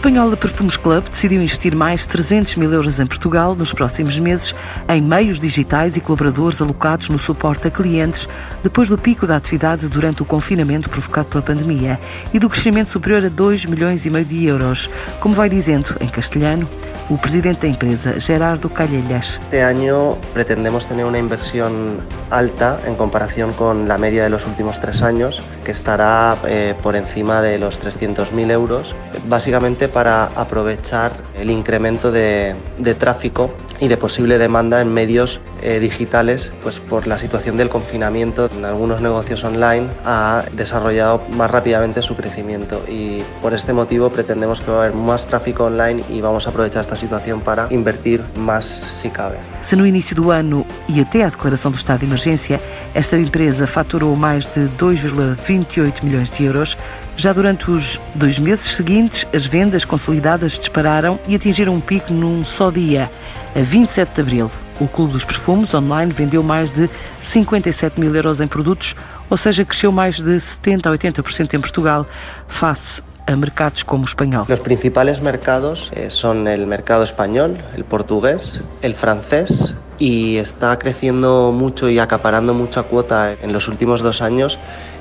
espanhola Perfumes Club decidiu investir mais 300 mil euros em Portugal nos próximos meses em meios digitais e colaboradores alocados no suporte a clientes depois do pico da atividade durante o confinamento provocado pela pandemia e do crescimento superior a 2 milhões e meio de euros, como vai dizendo em castelhano o presidente da empresa, Gerardo Calellas. Este ano pretendemos ter uma inversión alta en comparación con la media de los últimos tres años, que estará eh, por encima de los 300.000 euros, básicamente para aprovechar el incremento de, de tráfico y de posible demanda en medios eh, digitales, pues por la situación del confinamiento en algunos negocios online ha desarrollado más rápidamente su crecimiento y por este motivo pretendemos que va a haber más tráfico online y vamos a aprovechar esta situación para invertir más si cabe. Se no início do ano e até à declaração do estado de emergência, esta empresa faturou mais de 2,28 milhões de euros, já durante os dois meses seguintes, as vendas consolidadas dispararam e atingiram um pico num só dia. A 27 de abril, o Clube dos Perfumes online vendeu mais de 57 mil euros em produtos, ou seja, cresceu mais de 70 a 80% em Portugal, face a mercados como o espanhol. Os principais mercados eh, são o mercado espanhol, o português, o francês y está creciendo mucho y acaparando mucha cuota en los últimos dos años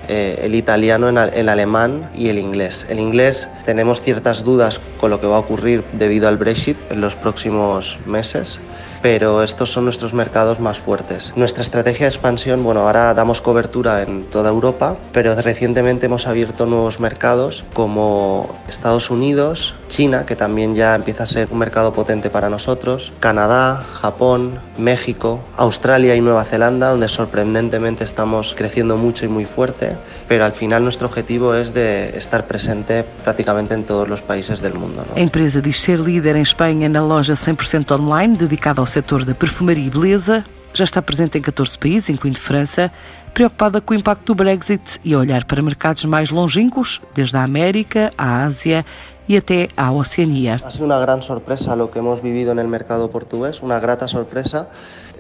eh, el italiano, el alemán y el inglés. El inglés tenemos ciertas dudas con lo que va a ocurrir debido al Brexit en los próximos meses pero estos son nuestros mercados más fuertes. Nuestra estrategia de expansión, bueno, ahora damos cobertura en toda Europa, pero recientemente hemos abierto nuevos mercados como Estados Unidos, China, que también ya empieza a ser un mercado potente para nosotros, Canadá, Japón, México, Australia y Nueva Zelanda, donde sorprendentemente estamos creciendo mucho y muy fuerte, pero al final nuestro objetivo es de estar presente prácticamente en todos los países del mundo. ¿no? empresa dice ser líder en España en la loja 100% online dedicada ao setor da perfumaria e beleza, já está presente em 14 países, incluindo França, preocupada com o impacto do Brexit e a olhar para mercados mais longínquos, desde a América, a Ásia e até a Oceania. Ha sido una gran sorpresa lo que hemos vivido en el mercado portugués, una grata sorpresa.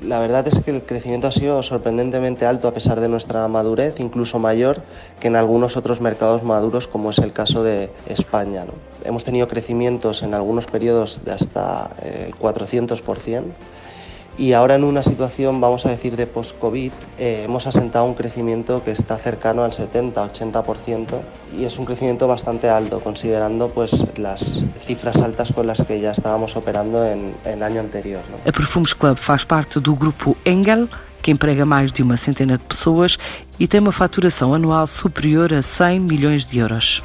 La verdad es que el crecimiento ha sido sorprendentemente alto a pesar de nuestra madurez, incluso mayor que en algunos otros mercados maduros como es el caso de España. ¿no? Hemos tenido crecimientos en algunos periodos de hasta el 400%. Y ahora en una situación, vamos a decir, de post-COVID, eh, hemos asentado un crecimiento que está cercano al 70-80% y es un crecimiento bastante alto, considerando pues, las cifras altas con las que ya estábamos operando en, el año anterior. ¿no? El Perfumes Club faz parte del grupo Engel, que emprega más de una centena de personas y tiene una facturación anual superior a 100 millones de euros.